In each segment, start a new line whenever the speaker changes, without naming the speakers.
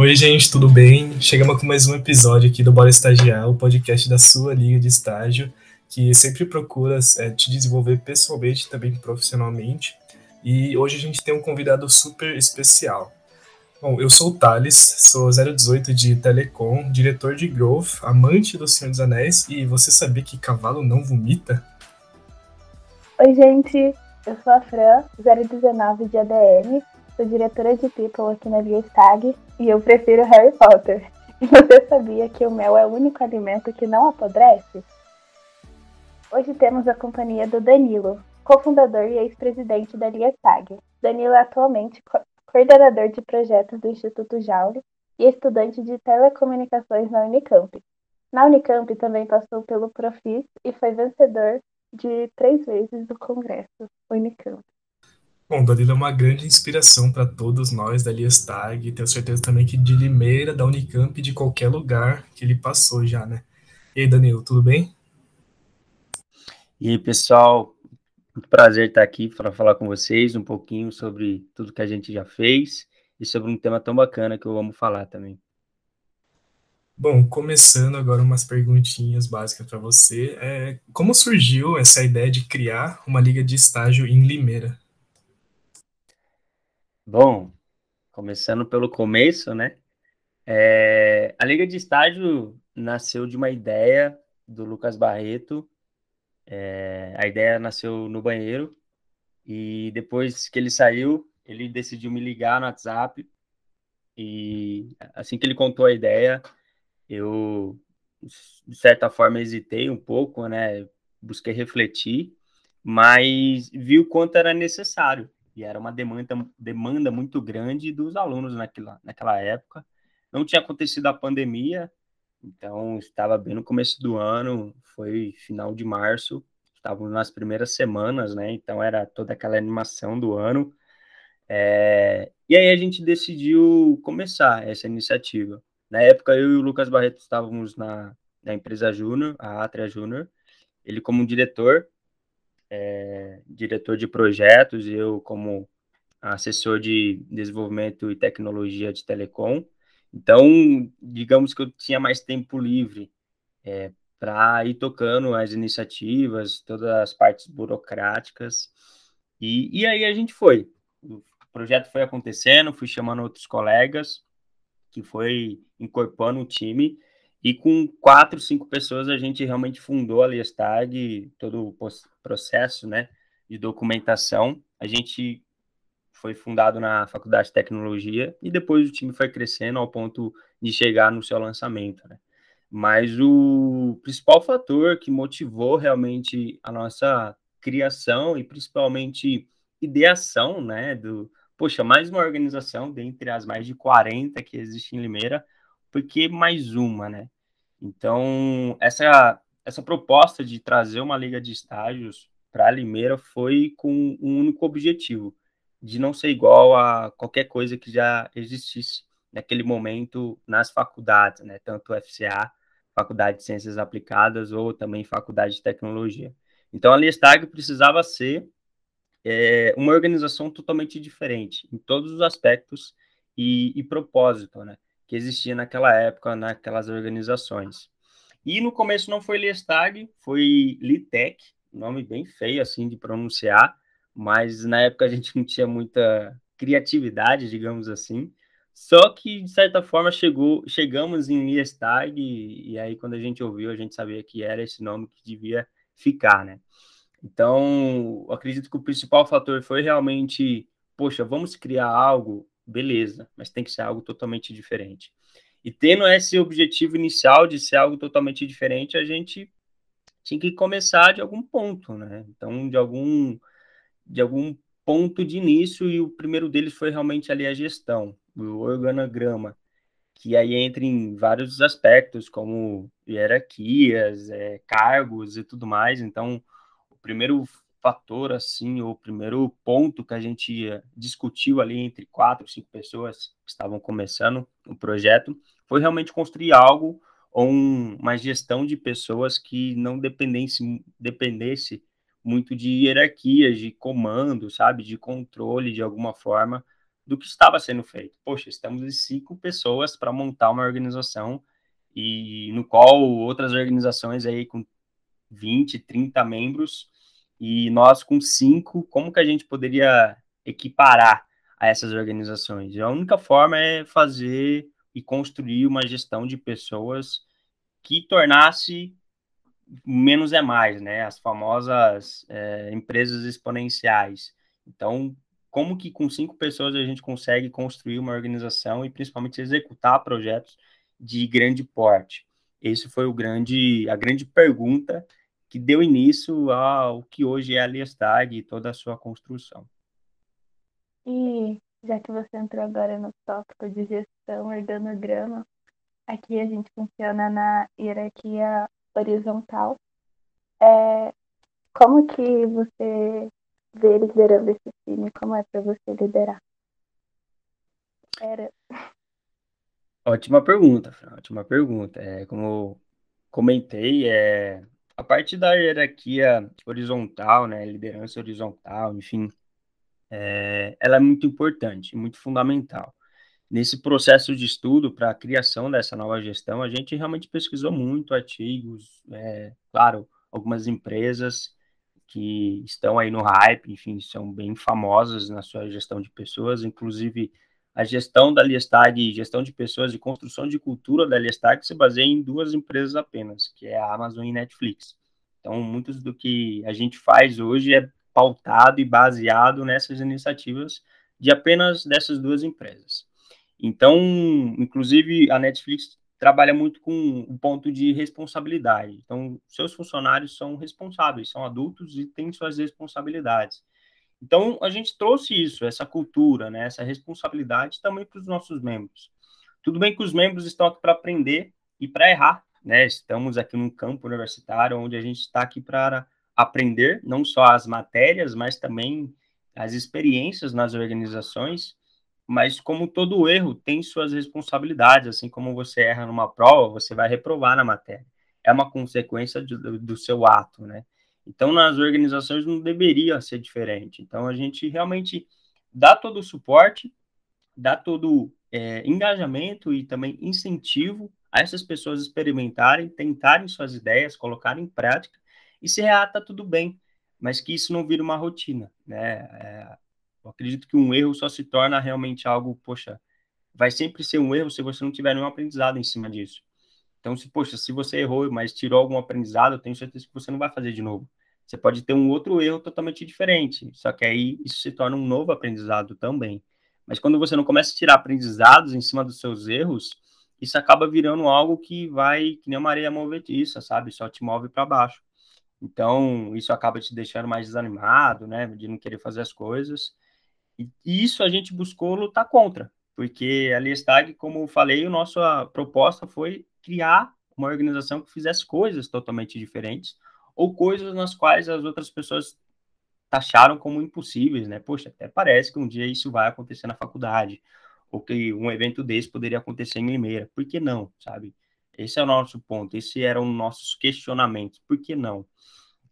Oi, gente, tudo bem? Chegamos com mais um episódio aqui do Bora Estagiar, o podcast da sua liga de estágio, que sempre procura é, te desenvolver pessoalmente e também profissionalmente. E hoje a gente tem um convidado super especial. Bom, eu sou o Thales, sou 018 de Telecom, diretor de Growth, amante do Senhor dos Anéis, e você sabia que cavalo não vomita?
Oi, gente, eu sou a Fran, 019 de ADM, sou diretora de People aqui na Via e eu prefiro Harry Potter. E você sabia que o mel é o único alimento que não apodrece? Hoje temos a companhia do Danilo, cofundador e ex-presidente da Via Stag. Danilo é atualmente co coordenador de projetos do Instituto Jaule e estudante de telecomunicações na Unicamp. Na Unicamp também passou pelo Profis e foi vencedor de três vezes do Congresso Unicamp.
Bom, Danilo é uma grande inspiração para todos nós da Liestag, e tenho certeza também que de Limeira, da Unicamp, de qualquer lugar que ele passou já, né? E aí, Danilo, tudo bem?
E aí, pessoal, muito prazer estar aqui para falar com vocês um pouquinho sobre tudo que a gente já fez e sobre um tema tão bacana que eu amo falar também.
Bom, começando agora umas perguntinhas básicas para você. É, como surgiu essa ideia de criar uma liga de estágio em Limeira?
Bom, começando pelo começo, né? É, a Liga de Estágio nasceu de uma ideia do Lucas Barreto. É, a ideia nasceu no banheiro e depois que ele saiu, ele decidiu me ligar no WhatsApp e assim que ele contou a ideia, eu de certa forma hesitei um pouco, né? Busquei refletir, mas vi o quanto era necessário e era uma demanda, demanda muito grande dos alunos naquela, naquela época. Não tinha acontecido a pandemia, então estava bem no começo do ano, foi final de março, estávamos nas primeiras semanas, né? Então era toda aquela animação do ano. É... E aí a gente decidiu começar essa iniciativa. Na época, eu e o Lucas Barreto estávamos na, na empresa Júnior, a Atria Júnior, ele como diretor, é, diretor de projetos, eu como assessor de desenvolvimento e tecnologia de telecom. Então, digamos que eu tinha mais tempo livre é, para ir tocando as iniciativas, todas as partes burocráticas. E, e aí a gente foi. O projeto foi acontecendo, fui chamando outros colegas, que foi incorporando o time. E com quatro, cinco pessoas a gente realmente fundou a Liestag, todo o processo né, de documentação. A gente foi fundado na Faculdade de Tecnologia e depois o time foi crescendo ao ponto de chegar no seu lançamento. Né? Mas o principal fator que motivou realmente a nossa criação e principalmente ideação, né, do, poxa, mais uma organização dentre as mais de 40 que existem em Limeira, porque mais uma, né? Então, essa, essa proposta de trazer uma liga de estágios para Limeira foi com um único objetivo, de não ser igual a qualquer coisa que já existisse naquele momento nas faculdades, né? Tanto FCA, Faculdade de Ciências Aplicadas, ou também Faculdade de Tecnologia. Então, a Liestag precisava ser é, uma organização totalmente diferente, em todos os aspectos e, e propósito, né? Que existia naquela época, naquelas organizações. E no começo não foi Liestag, foi Litec, nome bem feio assim de pronunciar, mas na época a gente não tinha muita criatividade, digamos assim. Só que de certa forma chegou, chegamos em Liestag e, e aí quando a gente ouviu, a gente sabia que era esse nome que devia ficar, né? Então, acredito que o principal fator foi realmente, poxa, vamos criar algo beleza, mas tem que ser algo totalmente diferente. E tendo esse objetivo inicial de ser algo totalmente diferente, a gente tinha que começar de algum ponto, né? Então, de algum de algum ponto de início e o primeiro deles foi realmente ali a gestão, o organograma, que aí entra em vários aspectos, como hierarquias, é, cargos e tudo mais. Então, o primeiro fator, assim, o primeiro ponto que a gente discutiu ali entre quatro, cinco pessoas que estavam começando o projeto, foi realmente construir algo ou um, uma gestão de pessoas que não dependesse, dependesse muito de hierarquias, de comando, sabe, de controle de alguma forma, do que estava sendo feito. Poxa, estamos em cinco pessoas para montar uma organização e no qual outras organizações aí com 20, 30 membros e nós com cinco, como que a gente poderia equiparar a essas organizações? A única forma é fazer e construir uma gestão de pessoas que tornasse menos é mais, né? As famosas é, empresas exponenciais. Então, como que com cinco pessoas a gente consegue construir uma organização e principalmente executar projetos de grande porte? Esse foi o grande, a grande pergunta que deu início ao que hoje é a Liestag e toda a sua construção.
E já que você entrou agora no tópico de gestão, organograma, aqui a gente funciona na hierarquia horizontal. É, como que você vê liderando esse time? Como é para você liderar? Era.
Ótima pergunta, Fran, ótima pergunta. É, como comentei, é, a parte da hierarquia horizontal, né, liderança horizontal, enfim, é, ela é muito importante, muito fundamental. Nesse processo de estudo para a criação dessa nova gestão, a gente realmente pesquisou muito artigos, é, claro, algumas empresas que estão aí no hype, enfim, são bem famosas na sua gestão de pessoas, inclusive a gestão da Liestag, gestão de pessoas e construção de cultura da Liestag se baseia em duas empresas apenas, que é a Amazon e Netflix. Então, muitos do que a gente faz hoje é pautado e baseado nessas iniciativas de apenas dessas duas empresas. Então, inclusive, a Netflix trabalha muito com o ponto de responsabilidade. Então, seus funcionários são responsáveis, são adultos e têm suas responsabilidades. Então, a gente trouxe isso, essa cultura, né, essa responsabilidade também para os nossos membros. Tudo bem que os membros estão aqui para aprender e para errar, né? Estamos aqui num campo universitário onde a gente está aqui para aprender não só as matérias, mas também as experiências nas organizações. Mas como todo erro tem suas responsabilidades, assim como você erra numa prova, você vai reprovar na matéria. É uma consequência do, do seu ato, né? Então, nas organizações não deveria ser diferente. Então, a gente realmente dá todo o suporte, dá todo é, engajamento e também incentivo a essas pessoas experimentarem, tentarem suas ideias, colocarem em prática, e se reata tá tudo bem, mas que isso não vira uma rotina, né? É, eu acredito que um erro só se torna realmente algo, poxa, vai sempre ser um erro se você não tiver nenhum aprendizado em cima disso. Então, se, poxa, se você errou, mas tirou algum aprendizado, eu tenho certeza que você não vai fazer de novo. Você pode ter um outro erro totalmente diferente, só que aí isso se torna um novo aprendizado também. Mas quando você não começa a tirar aprendizados em cima dos seus erros, isso acaba virando algo que vai, que nem uma areia movediça, sabe? Só te move para baixo. Então, isso acaba te deixando mais desanimado, né? De não querer fazer as coisas. E isso a gente buscou lutar contra, porque a Liestag, como eu falei, a nossa proposta foi criar uma organização que fizesse coisas totalmente diferentes ou coisas nas quais as outras pessoas taxaram como impossíveis, né? Poxa, até parece que um dia isso vai acontecer na faculdade, ou que um evento desse poderia acontecer em Limeira. Por que não, sabe? Esse é o nosso ponto, esse eram nossos questionamentos. Por que não?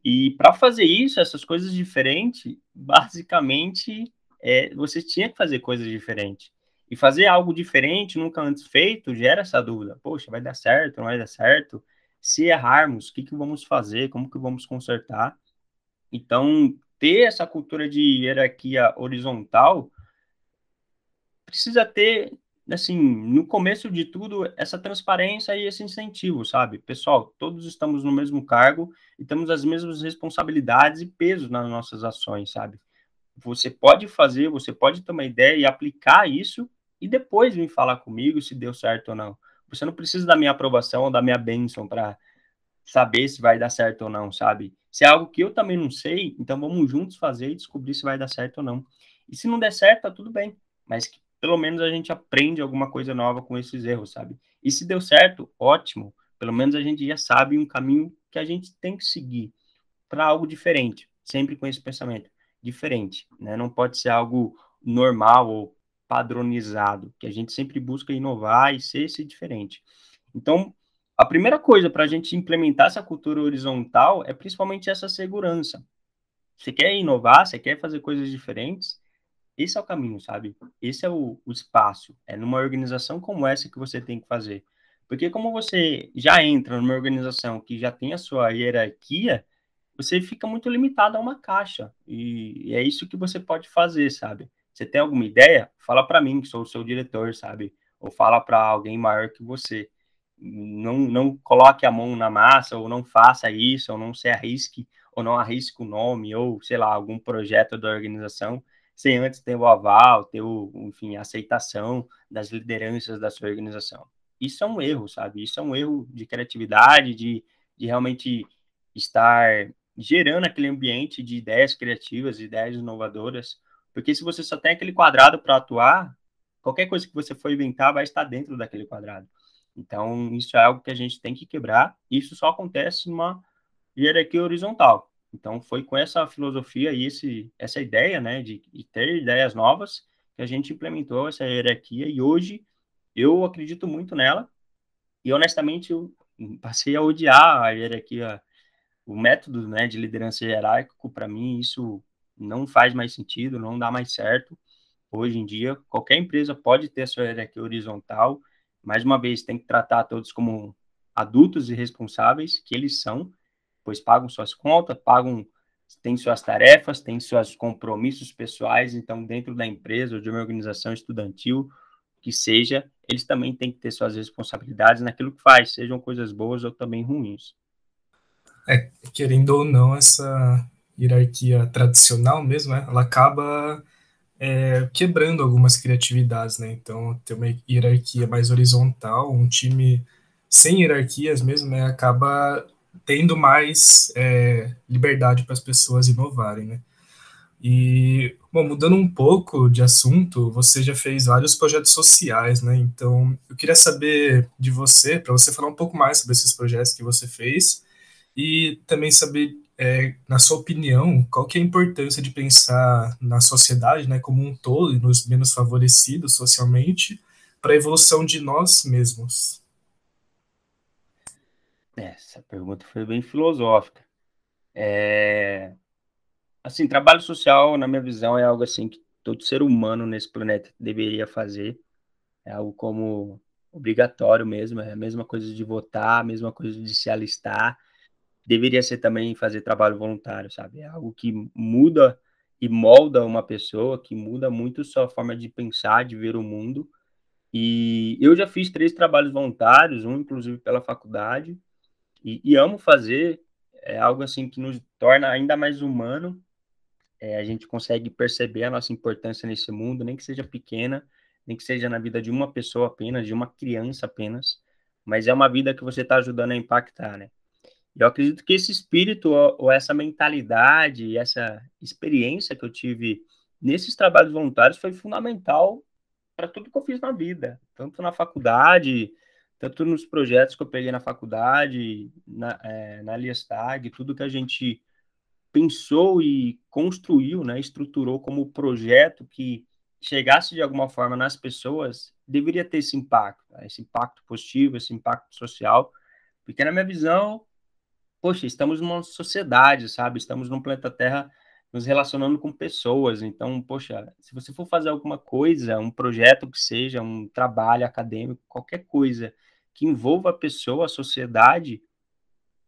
E para fazer isso, essas coisas diferentes, basicamente, é, você tinha que fazer coisas diferentes. E fazer algo diferente, nunca antes feito, gera essa dúvida. Poxa, vai dar certo, não vai dar certo? Se errarmos, o que, que vamos fazer? Como que vamos consertar? Então, ter essa cultura de hierarquia horizontal precisa ter, assim, no começo de tudo, essa transparência e esse incentivo, sabe? Pessoal, todos estamos no mesmo cargo e temos as mesmas responsabilidades e pesos nas nossas ações, sabe? Você pode fazer, você pode ter uma ideia e aplicar isso e depois vir falar comigo se deu certo ou não. Você não precisa da minha aprovação ou da minha bênção para saber se vai dar certo ou não, sabe? Se é algo que eu também não sei, então vamos juntos fazer e descobrir se vai dar certo ou não. E se não der certo, tá tudo bem. Mas que pelo menos a gente aprende alguma coisa nova com esses erros, sabe? E se deu certo, ótimo. Pelo menos a gente já sabe um caminho que a gente tem que seguir para algo diferente, sempre com esse pensamento diferente, né? Não pode ser algo normal ou padronizado, que a gente sempre busca inovar e ser esse diferente. Então, a primeira coisa para a gente implementar essa cultura horizontal é principalmente essa segurança. Você quer inovar, você quer fazer coisas diferentes, esse é o caminho, sabe? Esse é o, o espaço. É numa organização como essa que você tem que fazer. Porque como você já entra numa organização que já tem a sua hierarquia, você fica muito limitado a uma caixa. E, e é isso que você pode fazer, sabe? Você tem alguma ideia? Fala para mim, que sou o seu diretor, sabe? Ou fala para alguém maior que você. Não, não coloque a mão na massa, ou não faça isso, ou não se arrisque, ou não arrisque o nome, ou sei lá, algum projeto da organização, sem antes ter o aval, ter o, enfim, a aceitação das lideranças da sua organização. Isso é um erro, sabe? Isso é um erro de criatividade, de, de realmente estar gerando aquele ambiente de ideias criativas, ideias inovadoras, porque se você só tem aquele quadrado para atuar, qualquer coisa que você for inventar vai estar dentro daquele quadrado. Então, isso é algo que a gente tem que quebrar. Isso só acontece numa hierarquia horizontal. Então, foi com essa filosofia e esse, essa ideia, né, de, de ter ideias novas, que a gente implementou essa hierarquia. E hoje, eu acredito muito nela. E, honestamente, eu passei a odiar a hierarquia, o método, né, de liderança hierárquico. Para mim, isso não faz mais sentido, não dá mais certo. Hoje em dia, qualquer empresa pode ter a sua hierarquia horizontal. Mais uma vez, tem que tratar todos como adultos e responsáveis, que eles são, pois pagam suas contas, pagam, têm suas tarefas, têm seus compromissos pessoais. Então, dentro da empresa ou de uma organização estudantil, que seja, eles também têm que ter suas responsabilidades naquilo que faz, sejam coisas boas ou também ruins.
É, querendo ou não, essa hierarquia tradicional mesmo, né, ela acaba é, quebrando algumas criatividades, né? Então, ter uma hierarquia mais horizontal, um time sem hierarquias mesmo, né, acaba tendo mais é, liberdade para as pessoas inovarem, né? E, bom, mudando um pouco de assunto, você já fez vários projetos sociais, né? Então, eu queria saber de você, para você falar um pouco mais sobre esses projetos que você fez e também saber é, na sua opinião, qual que é a importância de pensar na sociedade, né, como um todo e nos menos favorecidos socialmente, para a evolução de nós mesmos?
Essa pergunta foi bem filosófica. É... Assim, trabalho social, na minha visão, é algo assim que todo ser humano nesse planeta deveria fazer. É algo como obrigatório mesmo, é a mesma coisa de votar, a mesma coisa de se alistar, deveria ser também fazer trabalho voluntário, sabe? É algo que muda e molda uma pessoa, que muda muito sua forma de pensar, de ver o mundo. E eu já fiz três trabalhos voluntários, um inclusive pela faculdade, e, e amo fazer. É algo assim que nos torna ainda mais humano. É, a gente consegue perceber a nossa importância nesse mundo, nem que seja pequena, nem que seja na vida de uma pessoa apenas, de uma criança apenas, mas é uma vida que você está ajudando a impactar, né? Eu acredito que esse espírito ou essa mentalidade, essa experiência que eu tive nesses trabalhos voluntários foi fundamental para tudo que eu fiz na vida, tanto na faculdade, tanto nos projetos que eu peguei na faculdade, na, é, na Liestag, tudo que a gente pensou e construiu, né, estruturou como projeto que chegasse de alguma forma nas pessoas, deveria ter esse impacto, né, esse impacto positivo, esse impacto social, porque na minha visão poxa, estamos numa sociedade, sabe? Estamos num planeta Terra nos relacionando com pessoas. Então, poxa, se você for fazer alguma coisa, um projeto que seja, um trabalho acadêmico, qualquer coisa que envolva a pessoa, a sociedade,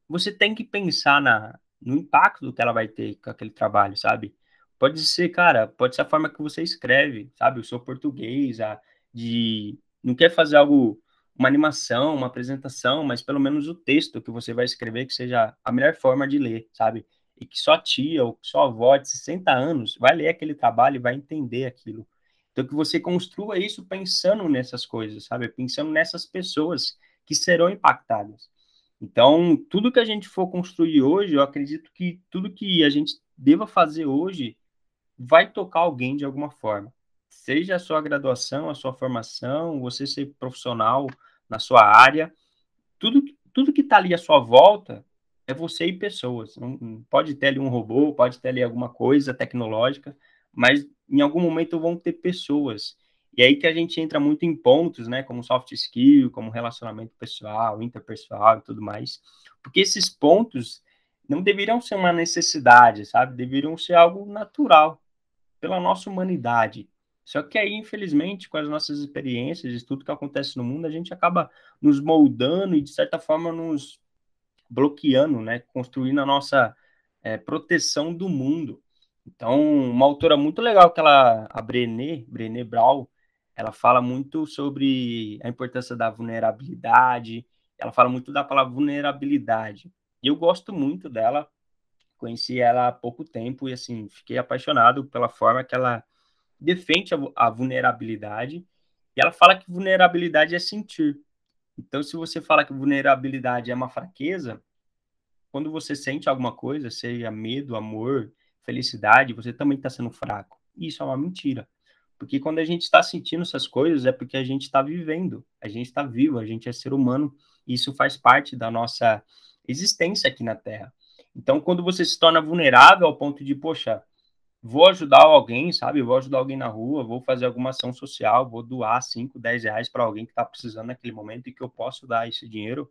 você tem que pensar na, no impacto que ela vai ter com aquele trabalho, sabe? Pode ser, cara, pode ser a forma que você escreve, sabe? O seu português, a, de não quer fazer algo uma animação, uma apresentação, mas pelo menos o texto que você vai escrever que seja a melhor forma de ler, sabe? E que só tia ou só avó de 60 anos vai ler aquele trabalho e vai entender aquilo. Então que você construa isso pensando nessas coisas, sabe? Pensando nessas pessoas que serão impactadas. Então, tudo que a gente for construir hoje, eu acredito que tudo que a gente deva fazer hoje vai tocar alguém de alguma forma. Seja a sua graduação, a sua formação, você ser profissional, na sua área. Tudo, tudo que está ali à sua volta é você e pessoas. Não, pode ter ali um robô, pode ter ali alguma coisa tecnológica, mas em algum momento vão ter pessoas. E aí que a gente entra muito em pontos, né, como soft skill, como relacionamento pessoal, interpessoal e tudo mais. Porque esses pontos não deveriam ser uma necessidade, sabe? Deveriam ser algo natural. pela nossa humanidade. Só que aí, infelizmente, com as nossas experiências, tudo que acontece no mundo, a gente acaba nos moldando e, de certa forma, nos bloqueando, né? Construindo a nossa é, proteção do mundo. Então, uma autora muito legal que ela, a Brené, Brené Brown, ela fala muito sobre a importância da vulnerabilidade, ela fala muito da palavra vulnerabilidade. E eu gosto muito dela, conheci ela há pouco tempo e, assim, fiquei apaixonado pela forma que ela defende a, a vulnerabilidade e ela fala que vulnerabilidade é sentir. Então, se você fala que vulnerabilidade é uma fraqueza, quando você sente alguma coisa, seja medo, amor, felicidade, você também está sendo fraco. Isso é uma mentira. Porque quando a gente está sentindo essas coisas, é porque a gente está vivendo, a gente está vivo, a gente é ser humano, e isso faz parte da nossa existência aqui na Terra. Então, quando você se torna vulnerável ao ponto de, poxa, vou ajudar alguém, sabe? Vou ajudar alguém na rua, vou fazer alguma ação social, vou doar 5, 10 reais para alguém que está precisando naquele momento e que eu posso dar esse dinheiro.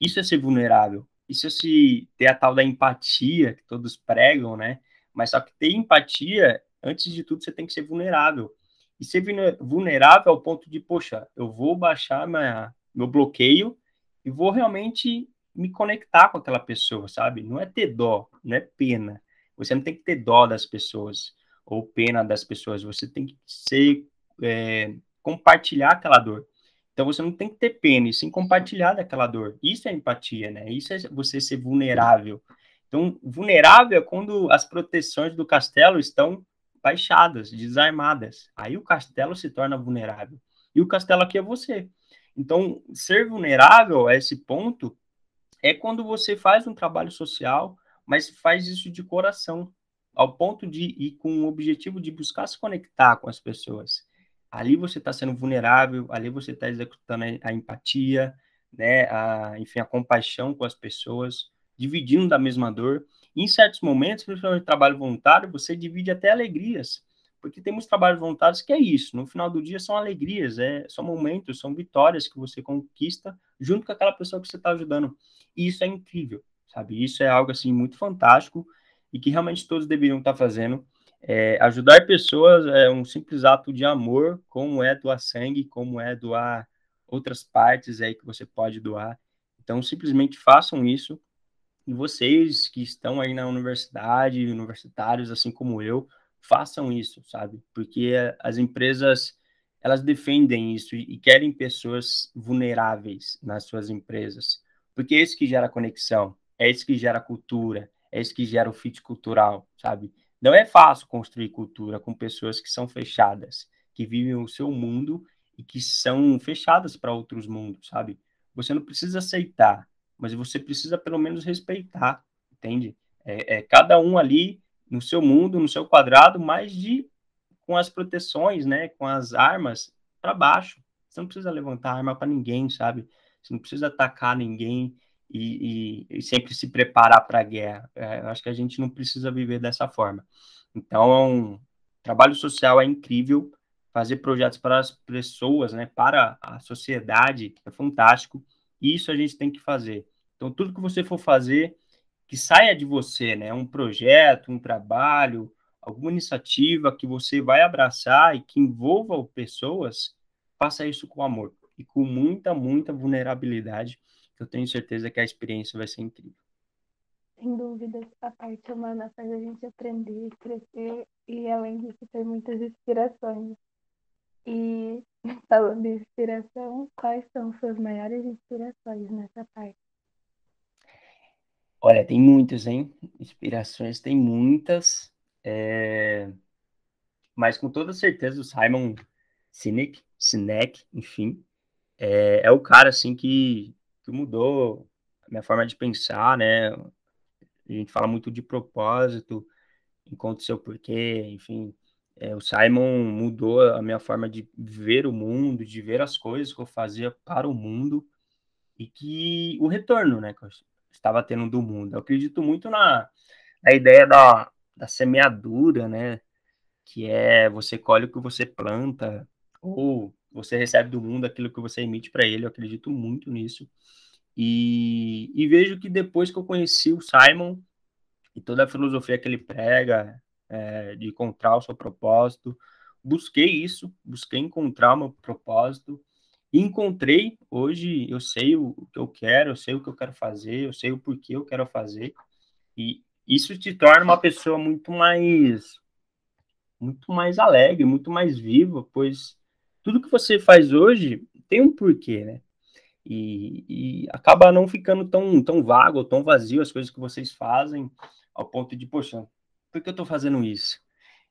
Isso é ser vulnerável. Isso é se ter a tal da empatia que todos pregam, né? Mas só que ter empatia, antes de tudo, você tem que ser vulnerável. E ser vulnerável ao ponto de, poxa, eu vou baixar minha, meu bloqueio e vou realmente me conectar com aquela pessoa, sabe? Não é ter dó, não é pena você não tem que ter dó das pessoas ou pena das pessoas. Você tem que ser é, compartilhar aquela dor. Então você não tem que ter pena, e sim compartilhar daquela dor. Isso é empatia, né? Isso é você ser vulnerável. Então, vulnerável é quando as proteções do castelo estão baixadas, desarmadas. Aí o castelo se torna vulnerável. E o castelo aqui é você. Então, ser vulnerável a esse ponto é quando você faz um trabalho social mas faz isso de coração, ao ponto de ir com o objetivo de buscar se conectar com as pessoas. Ali você está sendo vulnerável, ali você está executando a, empatia, né, a, enfim, a compaixão com as pessoas, dividindo da mesma dor. Em certos momentos, principalmente trabalho voluntário, você divide até alegrias, porque temos trabalhos voluntários que é isso. No final do dia são alegrias, é, são momentos, são vitórias que você conquista junto com aquela pessoa que você está ajudando. E isso é incrível sabe? Isso é algo assim muito fantástico e que realmente todos deveriam estar fazendo. É, ajudar pessoas é um simples ato de amor, como é doar sangue, como é doar outras partes aí que você pode doar. Então, simplesmente façam isso. E vocês que estão aí na universidade, universitários, assim como eu, façam isso, sabe? Porque as empresas, elas defendem isso e querem pessoas vulneráveis nas suas empresas. Porque é isso que gera conexão. É isso que gera cultura, é isso que gera o fit cultural, sabe? Não é fácil construir cultura com pessoas que são fechadas, que vivem o seu mundo e que são fechadas para outros mundos, sabe? Você não precisa aceitar, mas você precisa pelo menos respeitar, entende? É, é cada um ali no seu mundo, no seu quadrado, mas de com as proteções, né, com as armas para baixo. Você não precisa levantar arma para ninguém, sabe? Você não precisa atacar ninguém e, e, e sempre se preparar para a guerra. É, eu acho que a gente não precisa viver dessa forma. Então, trabalho social é incrível, fazer projetos para as pessoas, né, para a sociedade, é fantástico, e isso a gente tem que fazer. Então, tudo que você for fazer, que saia de você, né, um projeto, um trabalho, alguma iniciativa que você vai abraçar e que envolva pessoas, faça isso com amor e com muita, muita vulnerabilidade, eu tenho certeza que a experiência vai ser incrível.
Sem dúvidas, a parte humana faz a gente aprender, crescer e, além disso, ter muitas inspirações. E, falando de inspiração, quais são suas maiores inspirações nessa parte?
Olha, tem muitas, hein? Inspirações tem muitas. É... Mas com toda certeza o Simon Sinek, Sinek, enfim, é, é o cara assim que que mudou a minha forma de pensar, né? A gente fala muito de propósito, encontre seu porquê, enfim. É, o Simon mudou a minha forma de ver o mundo, de ver as coisas que eu fazia para o mundo e que o retorno, né, que eu estava tendo do mundo. Eu acredito muito na, na ideia da, da semeadura, né, que é você colhe o que você planta ou você recebe do mundo aquilo que você emite para ele. Eu acredito muito nisso. E, e, vejo que depois que eu conheci o Simon e toda a filosofia que ele prega, é, de encontrar o seu propósito. Busquei isso, busquei encontrar o meu propósito. encontrei, hoje eu sei o que eu quero, eu sei o que eu quero fazer, eu sei o porquê eu quero fazer. E isso te torna uma pessoa muito mais muito mais alegre, muito mais viva, pois tudo que você faz hoje tem um porquê, né? E, e, acaba não ficando tão, tão vago, tão vazio as coisas que vocês fazem, ao ponto de, poxa, por que eu estou fazendo isso?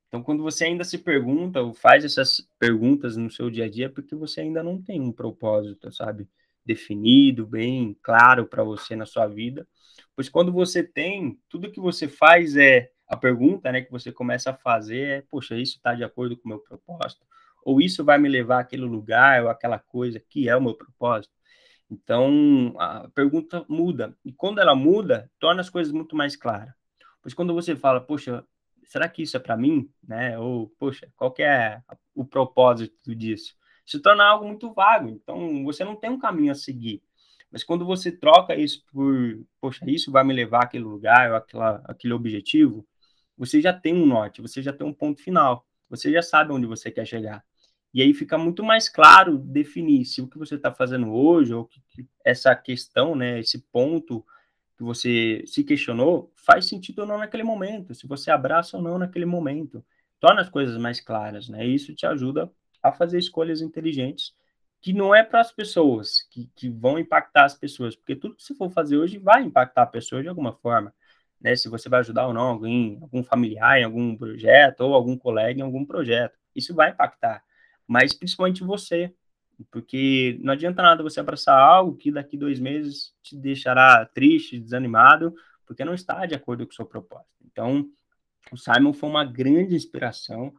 Então, quando você ainda se pergunta ou faz essas perguntas no seu dia a dia, é porque você ainda não tem um propósito, sabe? Definido, bem claro para você na sua vida. Pois quando você tem, tudo que você faz é a pergunta, né, que você começa a fazer é, poxa, isso está de acordo com o meu propósito? Ou isso vai me levar àquele lugar ou aquela coisa que é o meu propósito? Então, a pergunta muda. E quando ela muda, torna as coisas muito mais claras. Pois quando você fala, poxa, será que isso é para mim? Né? Ou, poxa, qual é o propósito disso? Se torna algo muito vago. Então, você não tem um caminho a seguir. Mas quando você troca isso por, poxa, isso vai me levar àquele lugar, ou àquela, àquele objetivo, você já tem um norte, você já tem um ponto final, você já sabe onde você quer chegar. E aí fica muito mais claro definir se o que você está fazendo hoje, ou que, essa questão, né, esse ponto que você se questionou, faz sentido ou não naquele momento, se você abraça ou não naquele momento. Torna as coisas mais claras, né? E isso te ajuda a fazer escolhas inteligentes, que não é para as pessoas, que, que vão impactar as pessoas, porque tudo que você for fazer hoje vai impactar a pessoa de alguma forma. Né, se você vai ajudar ou não alguém, algum familiar em algum projeto, ou algum colega em algum projeto. Isso vai impactar, mas principalmente você, porque não adianta nada você abraçar algo que daqui dois meses te deixará triste, desanimado, porque não está de acordo com o seu propósito. Então, o Simon foi uma grande inspiração,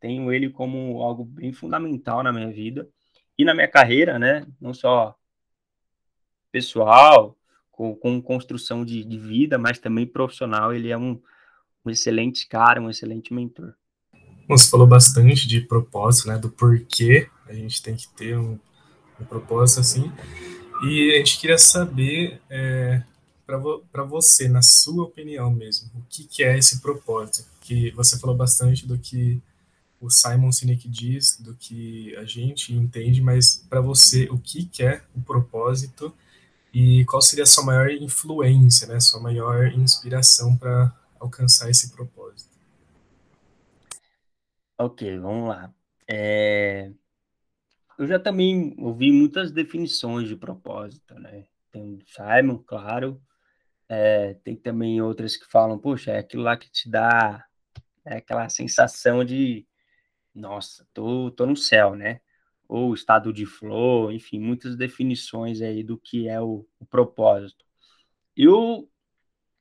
tenho ele como algo bem fundamental na minha vida e na minha carreira, né? Não só pessoal, com, com construção de, de, vida, mas também profissional. Ele é um, um excelente cara, um excelente mentor.
Você falou bastante de propósito, né? Do porquê a gente tem que ter um, um propósito assim. E a gente queria saber, é, para vo você, na sua opinião mesmo, o que, que é esse propósito? Que você falou bastante do que o Simon Sinek diz, do que a gente entende, mas para você, o que, que é o propósito e qual seria a sua maior influência, né, sua maior inspiração para alcançar esse propósito?
Ok, vamos lá. É... Eu já também ouvi muitas definições de propósito, né? Tem o Simon, claro. É, tem também outras que falam, poxa, é aquilo lá que te dá é aquela sensação de, nossa, tô, tô no céu, né? Ou estado de flow, enfim, muitas definições aí do que é o, o propósito. Eu,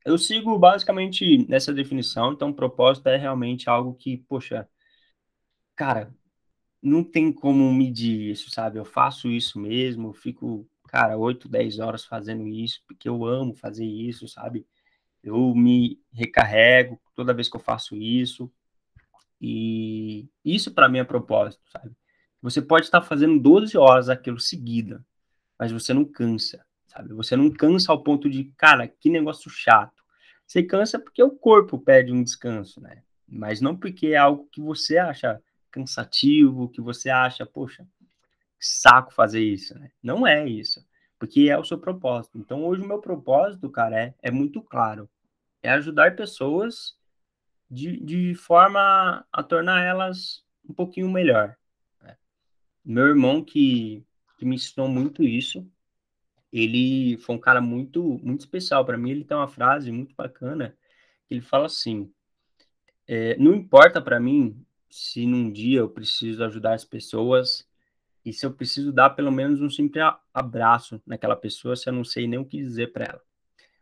eu sigo basicamente nessa definição, então propósito é realmente algo que, poxa, cara, não tem como medir isso, sabe? Eu faço isso mesmo, eu fico, cara, 8, 10 horas fazendo isso, porque eu amo fazer isso, sabe? Eu me recarrego toda vez que eu faço isso. E isso para mim é propósito, sabe? Você pode estar fazendo 12 horas aquilo seguida, mas você não cansa, sabe? Você não cansa ao ponto de, cara, que negócio chato. Você cansa porque o corpo pede um descanso, né? Mas não porque é algo que você acha cansativo, que você acha, poxa, saco fazer isso, né? Não é isso, porque é o seu propósito. Então, hoje o meu propósito, cara, é, é muito claro. É ajudar pessoas de, de forma a tornar elas um pouquinho melhor. Né? Meu irmão, que, que me ensinou muito isso, ele foi um cara muito, muito especial para mim. Ele tem uma frase muito bacana que ele fala assim: é, não importa para mim se num dia eu preciso ajudar as pessoas e se eu preciso dar pelo menos um simples abraço naquela pessoa, se eu não sei nem o que dizer para ela.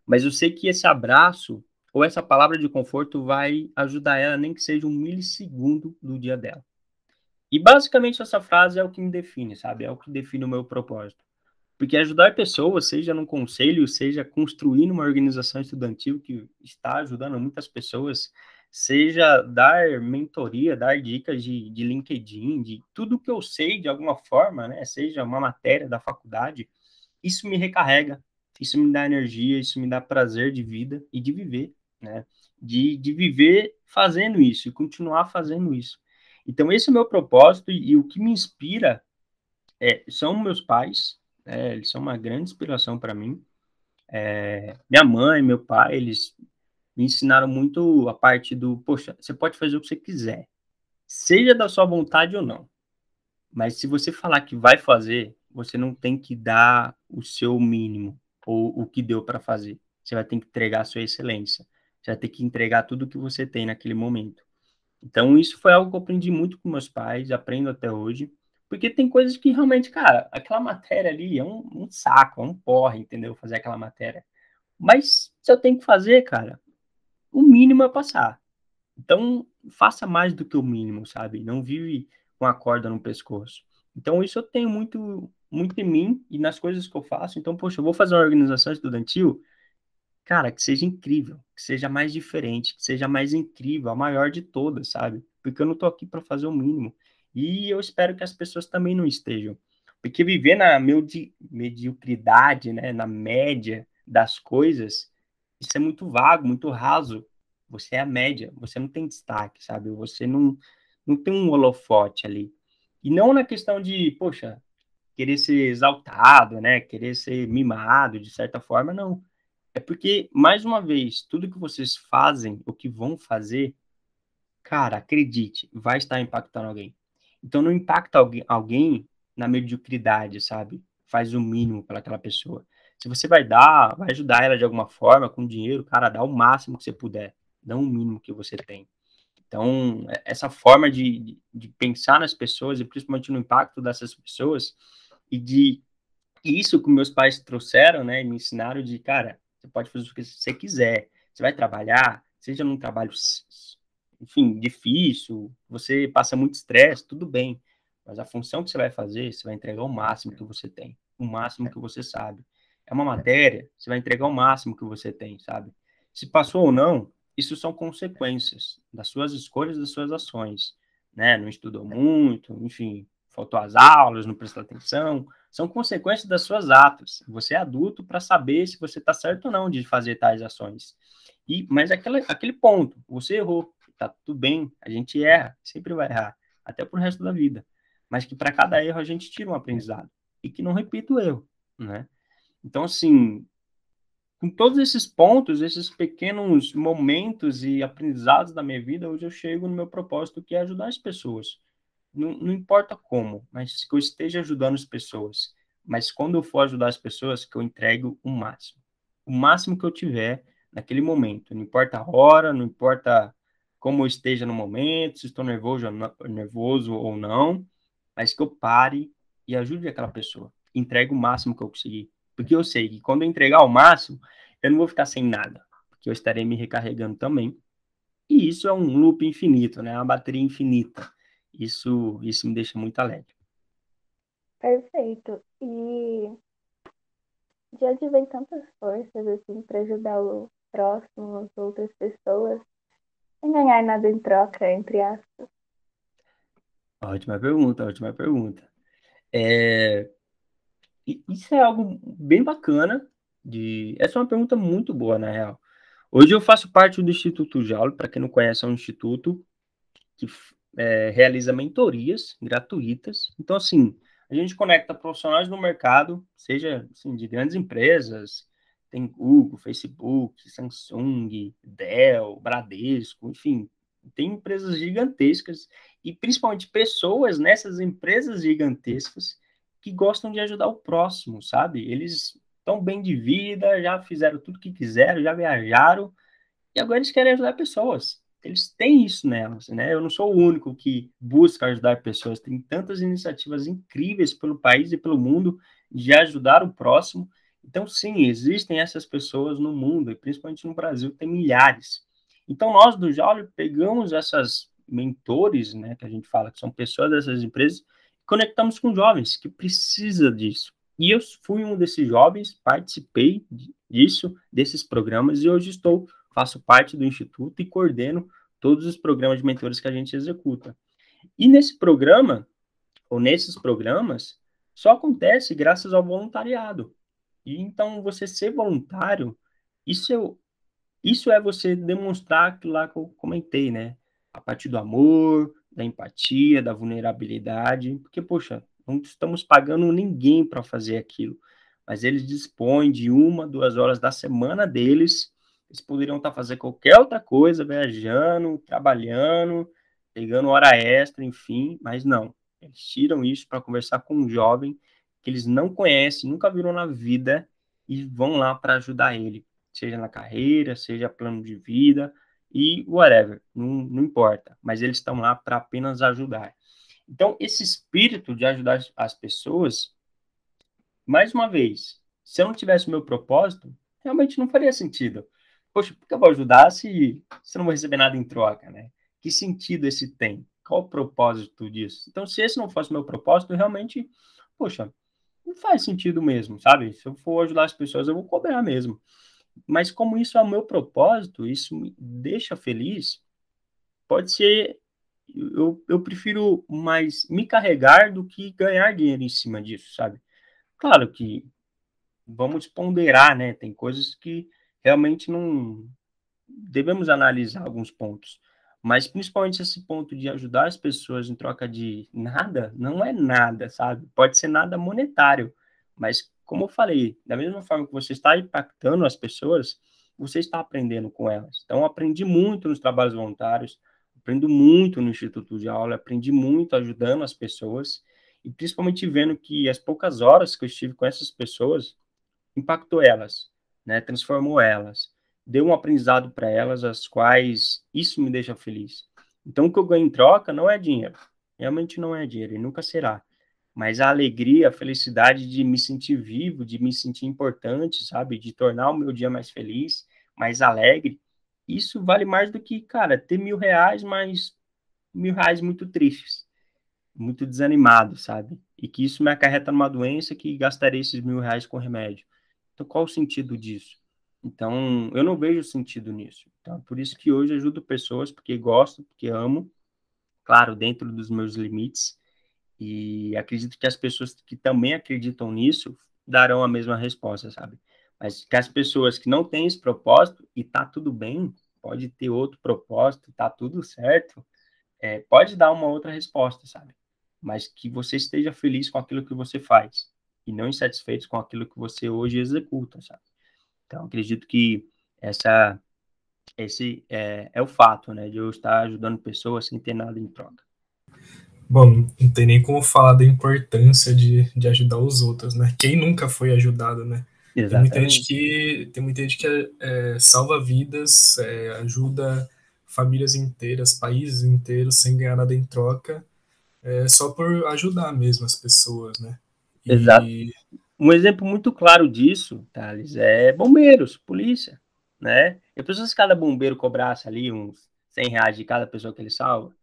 Mas eu sei que esse abraço ou essa palavra de conforto vai ajudar ela, nem que seja um milissegundo do dia dela. E basicamente essa frase é o que me define, sabe? É o que define o meu propósito. Porque ajudar pessoas, seja num conselho, seja construindo uma organização estudantil que está ajudando muitas pessoas, seja dar mentoria, dar dicas de, de LinkedIn, de tudo que eu sei de alguma forma, né? Seja uma matéria da faculdade, isso me recarrega, isso me dá energia, isso me dá prazer de vida e de viver, né? De, de viver fazendo isso e continuar fazendo isso. Então, esse é o meu propósito e, e o que me inspira é, são meus pais, é, eles são uma grande inspiração para mim. É, minha mãe, meu pai, eles me ensinaram muito a parte do, poxa, você pode fazer o que você quiser, seja da sua vontade ou não. Mas se você falar que vai fazer, você não tem que dar o seu mínimo ou o que deu para fazer. Você vai ter que entregar a sua excelência. Você vai ter que entregar tudo que você tem naquele momento. Então, isso foi algo que eu aprendi muito com meus pais, aprendo até hoje. Porque tem coisas que realmente, cara, aquela matéria ali é um, um saco, é um porre, entendeu? Fazer aquela matéria. Mas se eu tenho que fazer, cara, o mínimo é passar. Então, faça mais do que o mínimo, sabe? Não vive com a corda no pescoço. Então, isso eu tenho muito, muito em mim e nas coisas que eu faço. Então, poxa, eu vou fazer uma organização estudantil, cara, que seja incrível, que seja mais diferente, que seja mais incrível, a maior de todas, sabe? Porque eu não tô aqui para fazer o mínimo. E eu espero que as pessoas também não estejam. Porque viver na mediocridade, né, na média das coisas, isso é muito vago, muito raso. Você é a média, você não tem destaque, sabe? Você não, não tem um holofote ali. E não na questão de, poxa, querer ser exaltado, né? Querer ser mimado de certa forma, não. É porque, mais uma vez, tudo que vocês fazem, o que vão fazer, cara, acredite, vai estar impactando alguém. Então não impacta alguém, alguém na mediocridade, sabe? Faz o mínimo para aquela pessoa. Se você vai dar, vai ajudar ela de alguma forma, com dinheiro, cara, dá o máximo que você puder. Dá o mínimo que você tem. Então, é, essa forma de, de pensar nas pessoas e principalmente no impacto dessas pessoas e de isso que meus pais trouxeram, né, me ensinaram de, cara, você pode fazer o que você quiser. Você vai trabalhar, seja num trabalho enfim, difícil, você passa muito estresse, tudo bem. Mas a função que você vai fazer, você vai entregar o máximo que você tem, o máximo que você sabe. É uma matéria, você vai entregar o máximo que você tem, sabe? Se passou ou não, isso são consequências das suas escolhas, das suas ações, né? Não estudou muito, enfim, faltou às aulas, não prestou atenção, são consequências das suas atos. Você é adulto para saber se você está certo ou não de fazer tais ações. E, mas aquela, aquele ponto, você errou, tá tudo bem, a gente erra, sempre vai errar, até pro resto da vida. Mas que para cada erro a gente tira um aprendizado e que não repita o erro, né? Então, assim, com todos esses pontos, esses pequenos momentos e aprendizados da minha vida, hoje eu chego no meu propósito, que é ajudar as pessoas. Não, não importa como, mas que eu esteja ajudando as pessoas. Mas quando eu for ajudar as pessoas, que eu entrego o máximo. O máximo que eu tiver naquele momento. Não importa a hora, não importa como eu esteja no momento, se estou nervoso, nervoso ou não, mas que eu pare e ajude aquela pessoa. Entregue o máximo que eu conseguir. Porque eu sei que quando eu entregar o máximo, eu não vou ficar sem nada, porque eu estarei me recarregando também. E isso é um loop infinito, né? Uma bateria infinita. Isso, isso me deixa muito alegre.
Perfeito. E de onde vem tantas forças assim para ajudar o próximo, as outras pessoas? Sem ganhar nada em troca, entre aspas.
Ótima pergunta, ótima pergunta. É... Isso é algo bem bacana. De... Essa é uma pergunta muito boa, na real. Hoje eu faço parte do Instituto Jaule, para quem não conhece, é um instituto que é, realiza mentorias gratuitas. Então, assim, a gente conecta profissionais no mercado, seja assim, de grandes empresas, tem Google, Facebook, Samsung, Dell, Bradesco, enfim, tem empresas gigantescas e principalmente pessoas nessas empresas gigantescas que gostam de ajudar o próximo, sabe? Eles estão bem de vida, já fizeram tudo que quiseram, já viajaram e agora eles querem ajudar pessoas. Eles têm isso nelas, né? Eu não sou o único que busca ajudar pessoas. Tem tantas iniciativas incríveis pelo país e pelo mundo de ajudar o próximo então, sim, existem essas pessoas no mundo, e principalmente no Brasil, tem milhares. Então, nós do Jaule pegamos essas mentores, né, que a gente fala que são pessoas dessas empresas, conectamos com jovens que precisa disso. E eu fui um desses jovens, participei disso, desses programas, e hoje estou, faço parte do Instituto e coordeno todos os programas de mentores que a gente executa. E nesse programa, ou nesses programas, só acontece graças ao voluntariado. E então você ser voluntário, isso isso é você demonstrar aquilo lá que eu comentei, né? A partir do amor, da empatia, da vulnerabilidade, porque, poxa, não estamos pagando ninguém para fazer aquilo, mas eles dispõem de uma, duas horas da semana deles, eles poderiam estar fazendo qualquer outra coisa, viajando, trabalhando, pegando hora extra, enfim, mas não. Eles tiram isso para conversar com um jovem que eles não conhecem, nunca viram na vida e vão lá para ajudar ele, seja na carreira, seja plano de vida e whatever, não, não importa, mas eles estão lá para apenas ajudar. Então, esse espírito de ajudar as pessoas, mais uma vez, se eu não tivesse o meu propósito, realmente não faria sentido. Poxa, por que eu vou ajudar se, se eu não vou receber nada em troca, né? Que sentido esse tem? Qual o propósito disso? Então, se esse não fosse o meu propósito, realmente, poxa, não faz sentido mesmo, sabe? Se eu for ajudar as pessoas, eu vou cobrar mesmo. Mas como isso é o meu propósito, isso me deixa feliz, pode ser. Eu, eu prefiro mais me carregar do que ganhar dinheiro em cima disso, sabe? Claro que vamos ponderar, né? Tem coisas que realmente não. Devemos analisar alguns pontos. Mas principalmente esse ponto de ajudar as pessoas em troca de nada, não é nada, sabe? Pode ser nada monetário, mas como eu falei, da mesma forma que você está impactando as pessoas, você está aprendendo com elas. Então, aprendi muito nos trabalhos voluntários, aprendo muito no Instituto de Aula, aprendi muito ajudando as pessoas, e principalmente vendo que as poucas horas que eu estive com essas pessoas impactou elas, né? transformou elas deu um aprendizado para elas, as quais isso me deixa feliz. Então, o que eu ganho em troca não é dinheiro. Realmente não é dinheiro e nunca será. Mas a alegria, a felicidade de me sentir vivo, de me sentir importante, sabe? De tornar o meu dia mais feliz, mais alegre. Isso vale mais do que, cara, ter mil reais, mas mil reais muito tristes, muito desanimado, sabe? E que isso me acarreta numa doença que gastaria esses mil reais com remédio. Então, qual o sentido disso? Então, eu não vejo sentido nisso. Então, por isso que hoje ajudo pessoas, porque gosto, porque amo, claro, dentro dos meus limites, e acredito que as pessoas que também acreditam nisso darão a mesma resposta, sabe? Mas que as pessoas que não têm esse propósito, e tá tudo bem, pode ter outro propósito, tá tudo certo, é, pode dar uma outra resposta, sabe? Mas que você esteja feliz com aquilo que você faz, e não insatisfeito com aquilo que você hoje executa, sabe? Então, acredito que essa, esse é, é o fato, né, de eu estar ajudando pessoas sem ter nada em troca.
Bom, não tem nem como falar da importância de, de ajudar os outros, né? Quem nunca foi ajudado, né? Exatamente. Tem muita gente que, tem muita gente que é, salva vidas, é, ajuda famílias inteiras, países inteiros, sem ganhar nada em troca, é, só por ajudar mesmo as pessoas, né?
E, Exato. Um exemplo muito claro disso, Thales, é bombeiros, polícia, né? Eu preciso que cada bombeiro cobrasse ali uns 100 reais de cada pessoa que ele salva,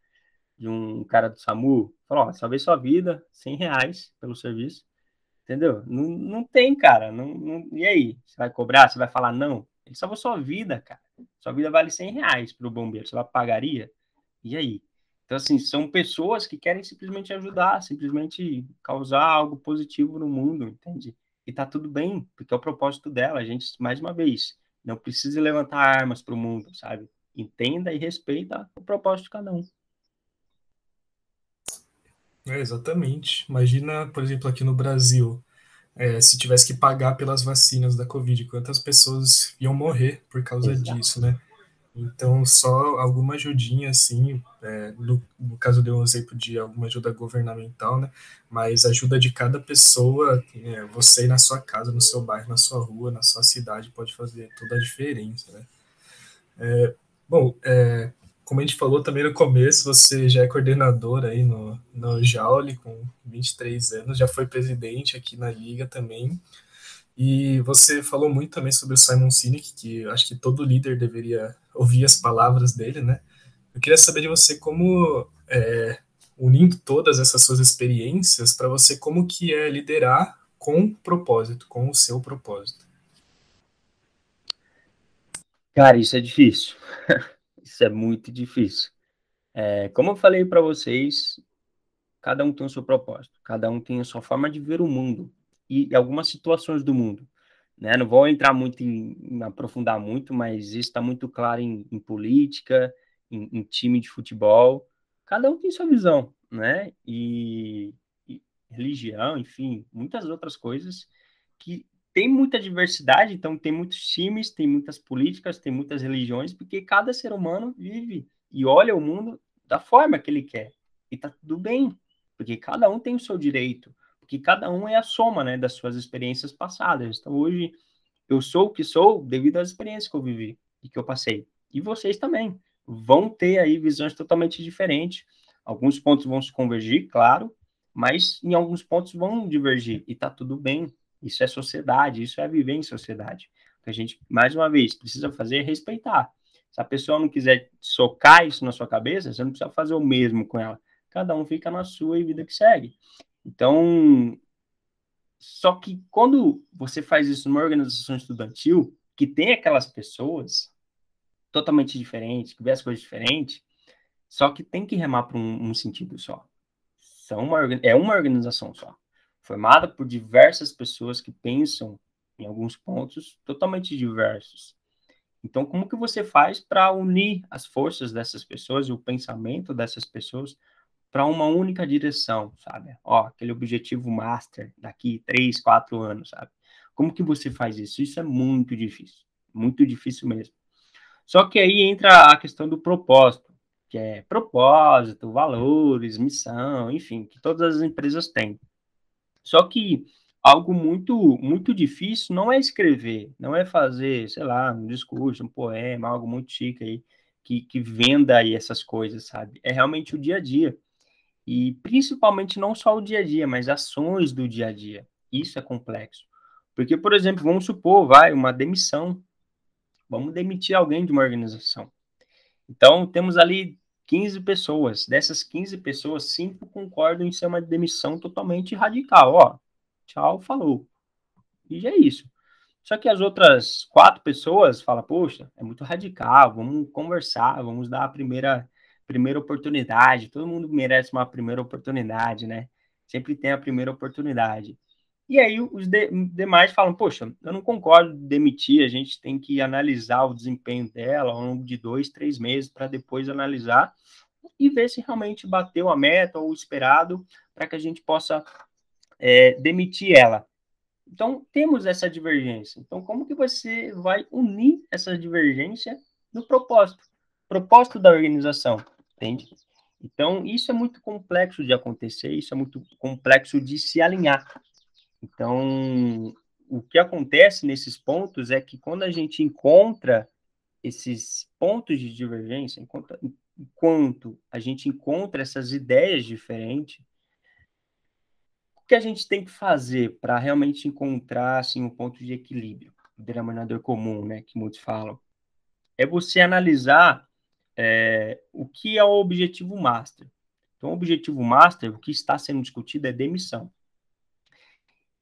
de um cara do SAMU, falou, ó, salvei sua vida, 100 reais pelo serviço, entendeu? Não, não tem, cara, não, não, e aí? Você vai cobrar? Você vai falar não? Ele salvou sua vida, cara. Sua vida vale 100 reais pro bombeiro, você pagaria? E aí? Então, assim, são pessoas que querem simplesmente ajudar, simplesmente causar algo positivo no mundo, entende? E tá tudo bem, porque é o propósito dela. A gente, mais uma vez, não precisa levantar armas para o mundo, sabe? Entenda e respeita o propósito de cada um.
É, exatamente. Imagina, por exemplo, aqui no Brasil, é, se tivesse que pagar pelas vacinas da Covid, quantas pessoas iam morrer por causa Exato. disso, né? Então, só alguma ajudinha, assim, é, no, no, caso deu um exemplo de alguma ajuda governamental, né? Mas ajuda de cada pessoa, é, você na sua casa, no seu bairro, na sua rua, na sua cidade, pode fazer toda a diferença, né? É, bom, é, como a gente falou também no começo, você já é coordenador aí no, no Jaule, com 23 anos, já foi presidente aqui na Liga também, e você falou muito também sobre o Simon Sinek, que acho que todo líder deveria ouvir as palavras dele, né? Eu queria saber de você como, é, unindo todas essas suas experiências, para você como que é liderar com propósito, com o seu propósito.
Cara, isso é difícil. é muito difícil. É, como eu falei para vocês, cada um tem o seu propósito, cada um tem a sua forma de ver o mundo e algumas situações do mundo. né? Não vou entrar muito em, em aprofundar muito, mas isso está muito claro em, em política, em, em, time de futebol. Cada um tem sua visão, né? E, e religião, enfim, muitas outras coisas que tem muita diversidade, então tem muitos times, tem muitas políticas, tem muitas religiões, porque cada ser humano vive e olha o mundo da forma que ele quer. E tá tudo bem, porque cada um tem o seu direito, porque cada um é a soma, né, das suas experiências passadas. Então hoje eu sou o que sou devido às experiências que eu vivi e que eu passei. E vocês também vão ter aí visões totalmente diferentes. Alguns pontos vão se convergir, claro, mas em alguns pontos vão divergir e tá tudo bem. Isso é sociedade, isso é viver em sociedade. A gente, mais uma vez, precisa fazer é respeitar. Se a pessoa não quiser socar isso na sua cabeça, você não precisa fazer o mesmo com ela. Cada um fica na sua e vida que segue. Então, só que quando você faz isso numa organização estudantil, que tem aquelas pessoas totalmente diferentes, que vê as coisas diferentes, só que tem que remar para um, um, sentido só. São uma, é uma organização só, formada por diversas pessoas que pensam em alguns pontos totalmente diversos. Então, como que você faz para unir as forças dessas pessoas e o pensamento dessas pessoas para uma única direção, sabe? Ó, aquele objetivo master daqui três, quatro anos, sabe? Como que você faz isso? Isso é muito difícil, muito difícil mesmo. Só que aí entra a questão do propósito, que é propósito, valores, missão, enfim, que todas as empresas têm. Só que algo muito muito difícil não é escrever, não é fazer, sei lá, um discurso, um poema, algo muito chique aí que, que venda aí essas coisas, sabe? É realmente o dia a dia. E principalmente não só o dia a dia, mas ações do dia a dia. Isso é complexo. Porque, por exemplo, vamos supor, vai, uma demissão. Vamos demitir alguém de uma organização. Então, temos ali 15 pessoas. Dessas 15 pessoas, 5 concordam em ser uma demissão totalmente radical. Ó, tchau, falou. E já é isso. Só que as outras quatro pessoas falam, poxa, é muito radical, vamos conversar, vamos dar a primeira, primeira oportunidade. Todo mundo merece uma primeira oportunidade, né? Sempre tem a primeira oportunidade. E aí os de, demais falam, poxa, eu não concordo de demitir, a gente tem que analisar o desempenho dela ao longo de dois, três meses para depois analisar e ver se realmente bateu a meta ou o esperado para que a gente possa é, demitir ela. Então, temos essa divergência. Então, como que você vai unir essa divergência no propósito? Propósito da organização, entende? Então, isso é muito complexo de acontecer, isso é muito complexo de se alinhar. Então, o que acontece nesses pontos é que quando a gente encontra esses pontos de divergência, enquanto, enquanto a gente encontra essas ideias diferentes, que a gente tem que fazer para realmente encontrar assim, um ponto de equilíbrio, o denominador comum, né, que muitos falam? É você analisar é, o que é o objetivo master. Então, o objetivo master, o que está sendo discutido é demissão.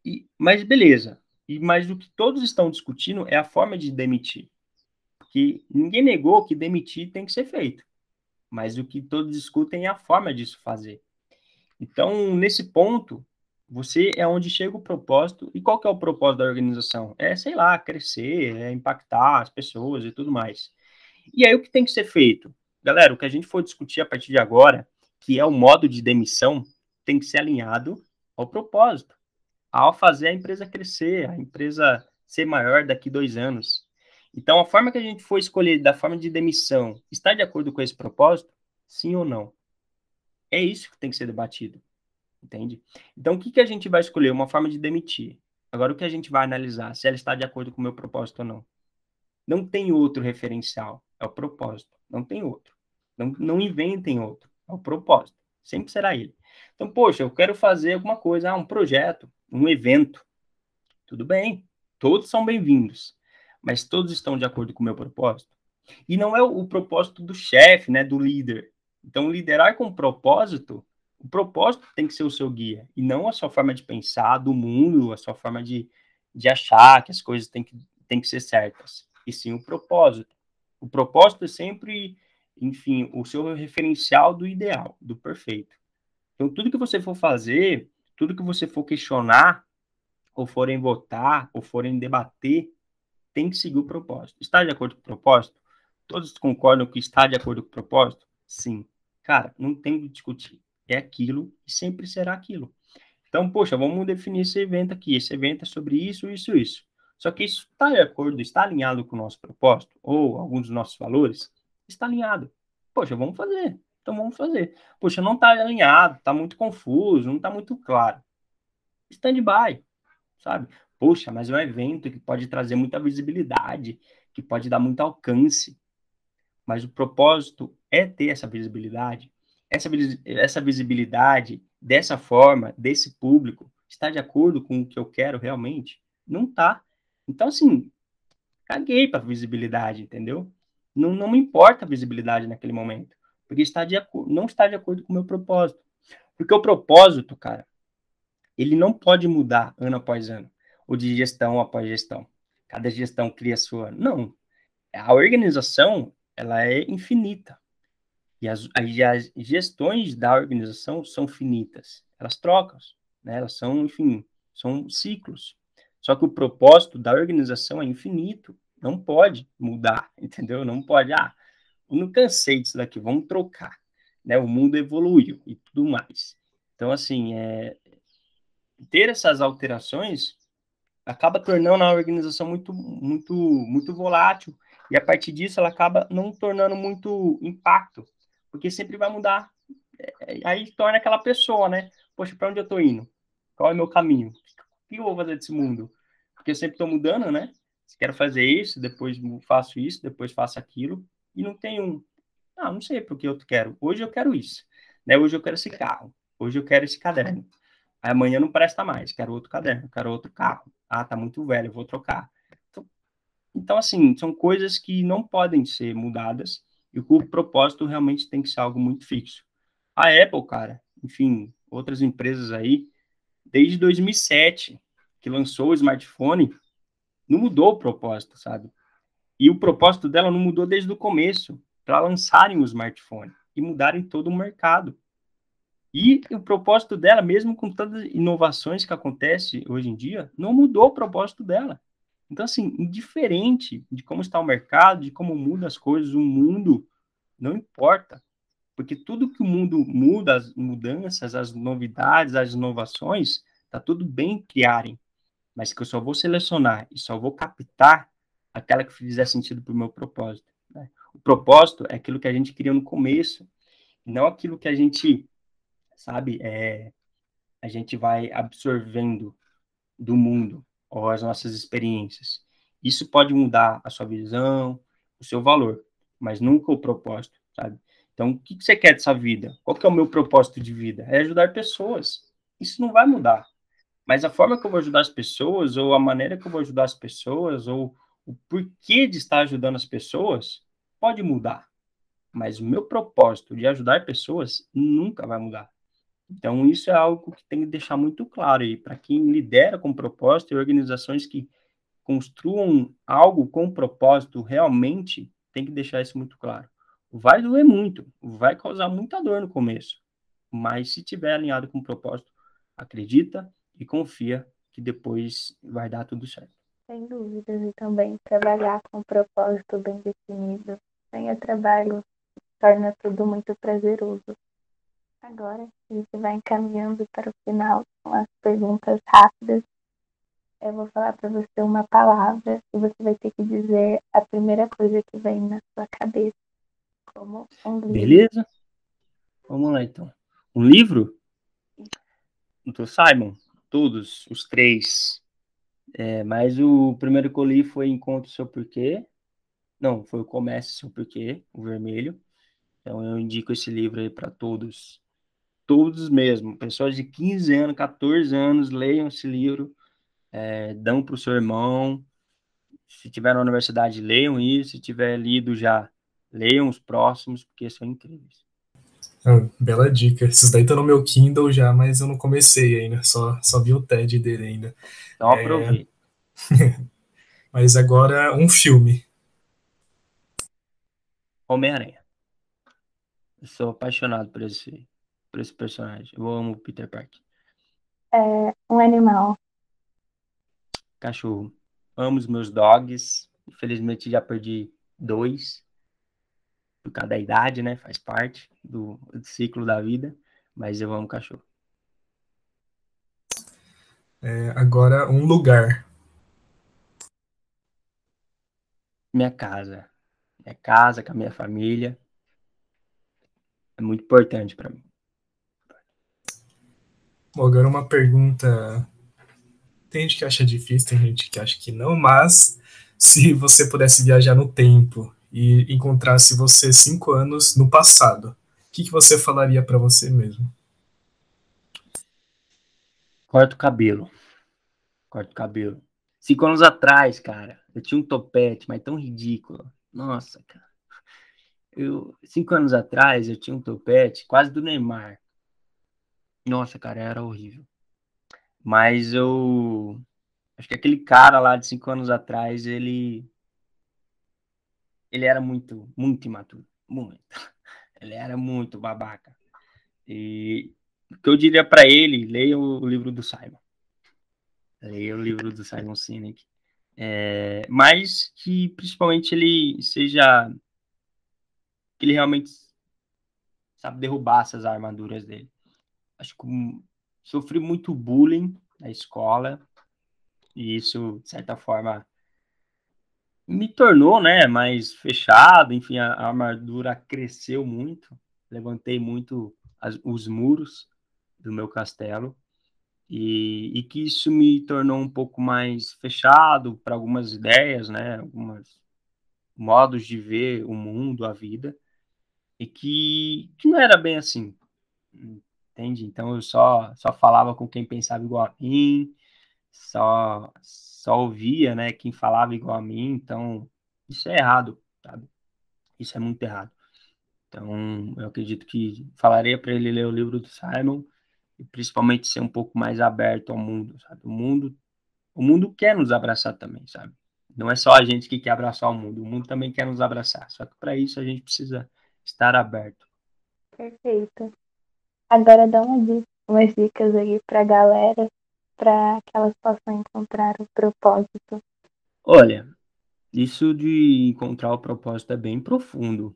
E, mas beleza, e mas o que todos estão discutindo é a forma de demitir. Porque ninguém negou que demitir tem que ser feito. Mas o que todos discutem é a forma disso fazer. Então, nesse ponto, você é onde chega o propósito. E qual que é o propósito da organização? É, sei lá, crescer, é impactar as pessoas e tudo mais. E aí o que tem que ser feito? Galera, o que a gente for discutir a partir de agora, que é o modo de demissão, tem que ser alinhado ao propósito. Ao fazer a empresa crescer, a empresa ser maior daqui dois anos. Então, a forma que a gente for escolher da forma de demissão está de acordo com esse propósito? Sim ou não? É isso que tem que ser debatido entende? Então, o que, que a gente vai escolher? Uma forma de demitir. Agora, o que a gente vai analisar? Se ela está de acordo com o meu propósito ou não. Não tem outro referencial, é o propósito. Não tem outro. Não, não inventem outro, é o propósito. Sempre será ele. Então, poxa, eu quero fazer alguma coisa, ah, um projeto, um evento. Tudo bem, todos são bem-vindos, mas todos estão de acordo com o meu propósito. E não é o, propósito do chefe, né, do líder. Então, liderar com propósito o propósito tem que ser o seu guia, e não a sua forma de pensar do mundo, a sua forma de, de achar que as coisas têm que, têm que ser certas, e sim o propósito. O propósito é sempre, enfim, o seu referencial do ideal, do perfeito. Então, tudo que você for fazer, tudo que você for questionar, ou forem votar, ou forem debater, tem que seguir o propósito. Está de acordo com o propósito? Todos concordam que está de acordo com o propósito? Sim. Cara, não tem que discutir. É aquilo e sempre será aquilo. Então, poxa, vamos definir esse evento aqui. Esse evento é sobre isso, isso, isso. Só que isso está de acordo, está alinhado com o nosso propósito, ou alguns dos nossos valores? Está alinhado. Poxa, vamos fazer. Então vamos fazer. Poxa, não está alinhado, está muito confuso, não está muito claro. Stand-by, sabe? Poxa, mas é um evento que pode trazer muita visibilidade, que pode dar muito alcance. Mas o propósito é ter essa visibilidade. Essa, essa visibilidade, dessa forma, desse público, está de acordo com o que eu quero realmente? Não está. Então, assim, caguei para visibilidade, entendeu? Não, não me importa a visibilidade naquele momento, porque está de não está de acordo com o meu propósito. Porque o propósito, cara, ele não pode mudar ano após ano, ou de gestão após gestão. Cada gestão cria sua. Não. A organização, ela é infinita. E as, as gestões da organização são finitas. Elas trocam, né? Elas são, enfim, são ciclos. Só que o propósito da organização é infinito, não pode mudar, entendeu? Não pode, ah, eu não cansei disso daqui, vamos trocar, né? O mundo evoluiu e tudo mais. Então, assim, é, ter essas alterações acaba tornando a organização muito, muito, muito volátil e a partir disso ela acaba não tornando muito impacto, porque sempre vai mudar. É, aí torna aquela pessoa, né? Poxa, para onde eu estou indo? Qual é o meu caminho? que eu vou fazer desse mundo? Porque eu sempre estou mudando, né? Quero fazer isso, depois faço isso, depois faço aquilo, e não tem um. Ah, não sei porque eu quero. Hoje eu quero isso. Né? Hoje eu quero esse carro. Hoje eu quero esse caderno. Aí amanhã não presta mais. Quero outro caderno, quero outro carro. Ah, tá muito velho, vou trocar. Então, então, assim, são coisas que não podem ser mudadas e o propósito realmente tem que ser algo muito fixo. A Apple, cara, enfim, outras empresas aí, desde 2007, que lançou o smartphone, não mudou o propósito, sabe? E o propósito dela não mudou desde o começo, para lançarem o smartphone e mudarem todo o mercado. E o propósito dela, mesmo com todas as inovações que acontecem hoje em dia, não mudou o propósito dela. Então, assim, indiferente de como está o mercado, de como muda as coisas, o mundo, não importa. Porque tudo que o mundo muda, as mudanças, as novidades, as inovações, tá tudo bem criarem. Mas que eu só vou selecionar e só vou captar aquela que fizer sentido para o meu propósito. Né? O propósito é aquilo que a gente cria no começo, não aquilo que a gente, sabe, é, a gente vai absorvendo do mundo ou as nossas experiências. Isso pode mudar a sua visão, o seu valor, mas nunca o propósito, sabe? Então, o que você quer dessa vida? Qual que é o meu propósito de vida? É ajudar pessoas. Isso não vai mudar. Mas a forma que eu vou ajudar as pessoas, ou a maneira que eu vou ajudar as pessoas, ou o porquê de estar ajudando as pessoas, pode mudar. Mas o meu propósito de ajudar pessoas nunca vai mudar. Então, isso é algo que tem que deixar muito claro aí para quem lidera com propósito e organizações que construam algo com propósito realmente tem que deixar isso muito claro. Vai doer muito, vai causar muita dor no começo, mas se tiver alinhado com o propósito, acredita e confia que depois vai dar tudo certo.
Sem dúvidas, e também trabalhar com um propósito bem definido. Sem o trabalho, torna tudo muito prazeroso. Agora, a gente vai encaminhando para o final com as perguntas rápidas. Eu vou falar para você uma palavra e você vai ter que dizer a primeira coisa que vem na sua cabeça. Como um livro.
Beleza? Vamos lá então. Um livro? Do Simon, todos, os três. É, mas o primeiro que eu li foi Encontro Seu Porquê. Não, foi o Comece Seu Porquê, o vermelho. Então eu indico esse livro aí para todos todos mesmo. Pessoas de 15 anos, 14 anos, leiam esse livro, é, dão para o seu irmão. Se tiver na universidade, leiam isso. Se tiver lido já, leiam os próximos, porque são incríveis.
Ah, bela dica. Esses daí estão no meu Kindle já, mas eu não comecei ainda. Só, só vi o TED dele ainda.
Então.
É... mas agora, um filme.
Homem-Aranha. Sou apaixonado por esse por esse personagem. Eu amo o Peter Parker.
É um animal.
cachorro. Amo os meus dogs. Infelizmente já perdi dois por cada idade, né? Faz parte do, do ciclo da vida. Mas eu amo cachorro.
É, agora, um lugar.
Minha casa. Minha casa com a minha família. É muito importante para mim.
Bom, agora uma pergunta. Tem gente que acha difícil, tem gente que acha que não, mas se você pudesse viajar no tempo e encontrasse você cinco anos no passado, o que, que você falaria para você mesmo?
Corta o cabelo. Corta o cabelo. Cinco anos atrás, cara, eu tinha um topete, mas tão ridículo. Nossa, cara. Eu, cinco anos atrás, eu tinha um topete quase do Neymar. Nossa, cara, era horrível. Mas eu. Acho que aquele cara lá de cinco anos atrás, ele. Ele era muito, muito imaturo. Muito. Ele era muito babaca. E o que eu diria para ele, leia o livro do Simon. Leia o livro do Simon Sinek. É, mas que principalmente ele seja que ele realmente sabe derrubar essas armaduras dele. Acho que sofri muito bullying na escola e isso de certa forma me tornou, né, mais fechado, enfim, a, a armadura cresceu muito, levantei muito as, os muros do meu castelo e, e, que isso me tornou um pouco mais fechado para algumas ideias, né, alguns modos de ver o mundo, a vida, e que, que não era bem assim, entende? Então eu só, só falava com quem pensava igual a mim, só, só ouvia, né, quem falava igual a mim, então isso é errado, sabe? Isso é muito errado. Então, eu acredito que falaria para ele ler o livro do Simon, e principalmente ser um pouco mais aberto ao mundo, sabe? O mundo, o mundo quer nos abraçar também, sabe? Não é só a gente que quer abraçar o mundo, o mundo também quer nos abraçar. Só que para isso a gente precisa estar aberto.
Perfeito. Agora dá uma umas dicas aí para galera, para que elas possam encontrar o propósito.
Olha, isso de encontrar o propósito é bem profundo.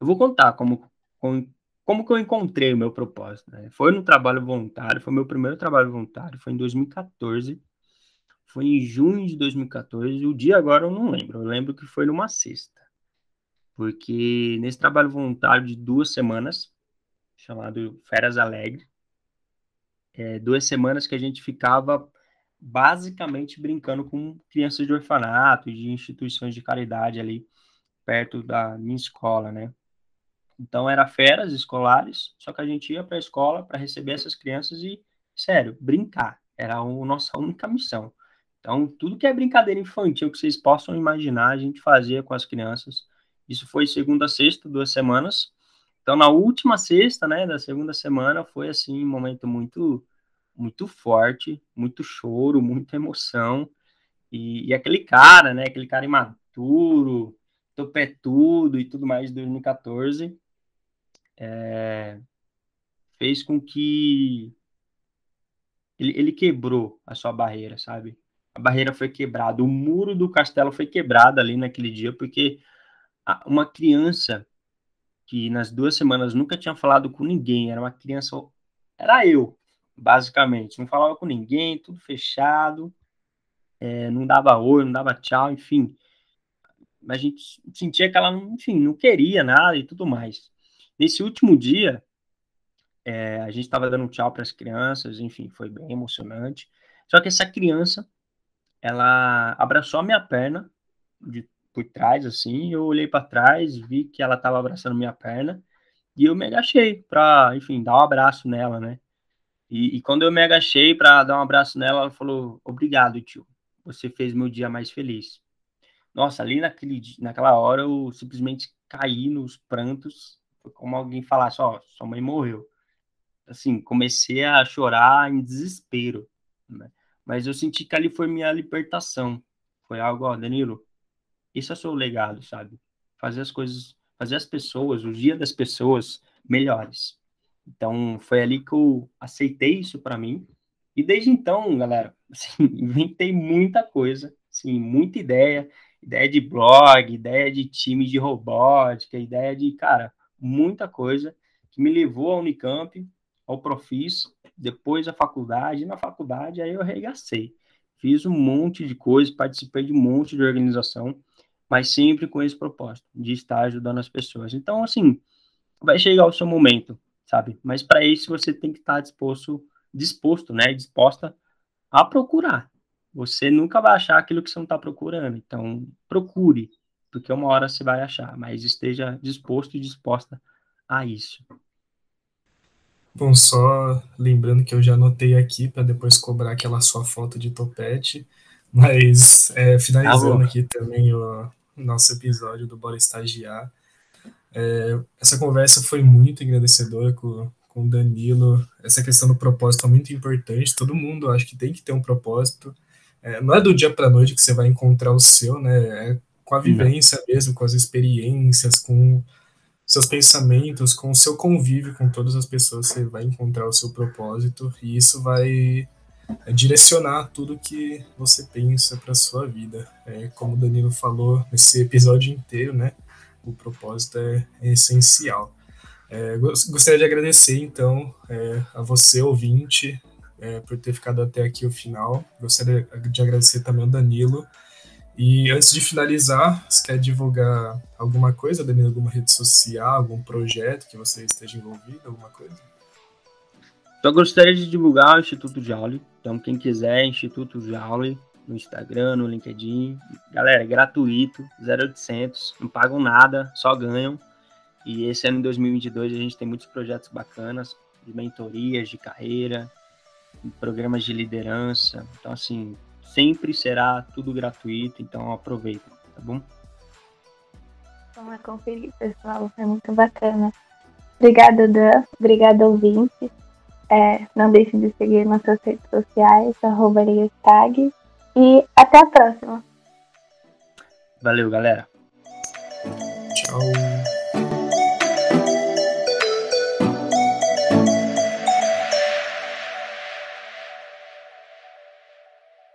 Eu vou contar como, como como que eu encontrei o meu propósito? Né? Foi no trabalho voluntário, foi meu primeiro trabalho voluntário, foi em 2014. Foi em junho de 2014. O dia agora eu não lembro. Eu lembro que foi numa sexta. Porque nesse trabalho voluntário de duas semanas, chamado Feras Alegre, é, duas semanas que a gente ficava basicamente brincando com crianças de orfanato, de instituições de caridade ali perto da minha escola, né? Então era férias escolares, só que a gente ia para a escola para receber essas crianças e, sério, brincar. Era a nossa única missão. Então, tudo que é brincadeira infantil que vocês possam imaginar, a gente fazia com as crianças. Isso foi segunda a sexta, duas semanas. Então, na última sexta, né, da segunda semana, foi assim um momento muito muito forte, muito choro, muita emoção. E, e aquele cara, né, aquele cara imaturo, topetudo e tudo mais de 2014, é, fez com que ele, ele quebrou a sua barreira, sabe? A barreira foi quebrada, o muro do castelo foi quebrado ali naquele dia, porque uma criança que nas duas semanas nunca tinha falado com ninguém, era uma criança, era eu, basicamente, não falava com ninguém, tudo fechado, é, não dava oi, não dava tchau, enfim. A gente sentia que ela, enfim, não queria nada e tudo mais. Nesse último dia, é, a gente estava dando tchau para as crianças, enfim, foi bem emocionante. Só que essa criança, ela abraçou a minha perna de, por trás, assim, eu olhei para trás, vi que ela estava abraçando minha perna, e eu me agachei para, enfim, dar um abraço nela, né? E, e quando eu me agachei para dar um abraço nela, ela falou: Obrigado, tio, você fez meu dia mais feliz. Nossa, ali naquele, naquela hora eu simplesmente caí nos prantos foi como alguém falasse, ó, sua mãe morreu. Assim, comecei a chorar em desespero, né? Mas eu senti que ali foi minha libertação. Foi algo, ó, Danilo, isso é seu legado, sabe? Fazer as coisas, fazer as pessoas, o dia das pessoas melhores. Então, foi ali que eu aceitei isso para mim E desde então, galera, assim, inventei muita coisa, assim, muita ideia, ideia de blog, ideia de time de robótica, ideia de, cara, muita coisa que me levou ao Unicamp, ao Profis, depois à faculdade, e na faculdade aí eu arregacei. Fiz um monte de coisa, participei de um monte de organização, mas sempre com esse propósito, de estar ajudando as pessoas. Então, assim, vai chegar o seu momento, sabe? Mas para isso você tem que estar disposto, disposto, né, disposta a procurar. Você nunca vai achar aquilo que você não está procurando. Então, procure, porque uma hora você vai achar, mas esteja disposto e disposta a isso.
Bom, só lembrando que eu já anotei aqui para depois cobrar aquela sua foto de topete, mas é, finalizando ah, aqui também o nosso episódio do Bora Estagiar. É, essa conversa foi muito engrandecedora com, com o Danilo. Essa questão do propósito é muito importante. Todo mundo acho que tem que ter um propósito. É, não é do dia para noite que você vai encontrar o seu, né? É com a vivência não. mesmo, com as experiências, com seus pensamentos, com o seu convívio com todas as pessoas, você vai encontrar o seu propósito e isso vai é, direcionar tudo que você pensa para sua vida. É, como o Danilo falou nesse episódio inteiro, né? O propósito é, é essencial. É, gostaria de agradecer, então, é, a você, ouvinte, por ter ficado até aqui o final. Gostaria de agradecer também ao Danilo e antes de finalizar, você quer divulgar alguma coisa, Danilo? Alguma rede social, algum projeto que você esteja envolvido, alguma coisa?
Então, eu gostaria de divulgar o Instituto Jauli. Então, quem quiser, Instituto Jauli, no Instagram, no LinkedIn. Galera, é gratuito, 0800, não pagam nada, só ganham. E esse ano, em 2022, a gente tem muitos projetos bacanas, de mentorias, de carreira, programas de liderança. Então, assim, sempre será tudo gratuito, então aproveita, tá bom?
Vamos conferir, pessoal, é muito bacana. Obrigada, Dan. Obrigada, ouvinte. É, não deixe de seguir nossas redes sociais, arroba E até a próxima.
Valeu, galera.
Tchau.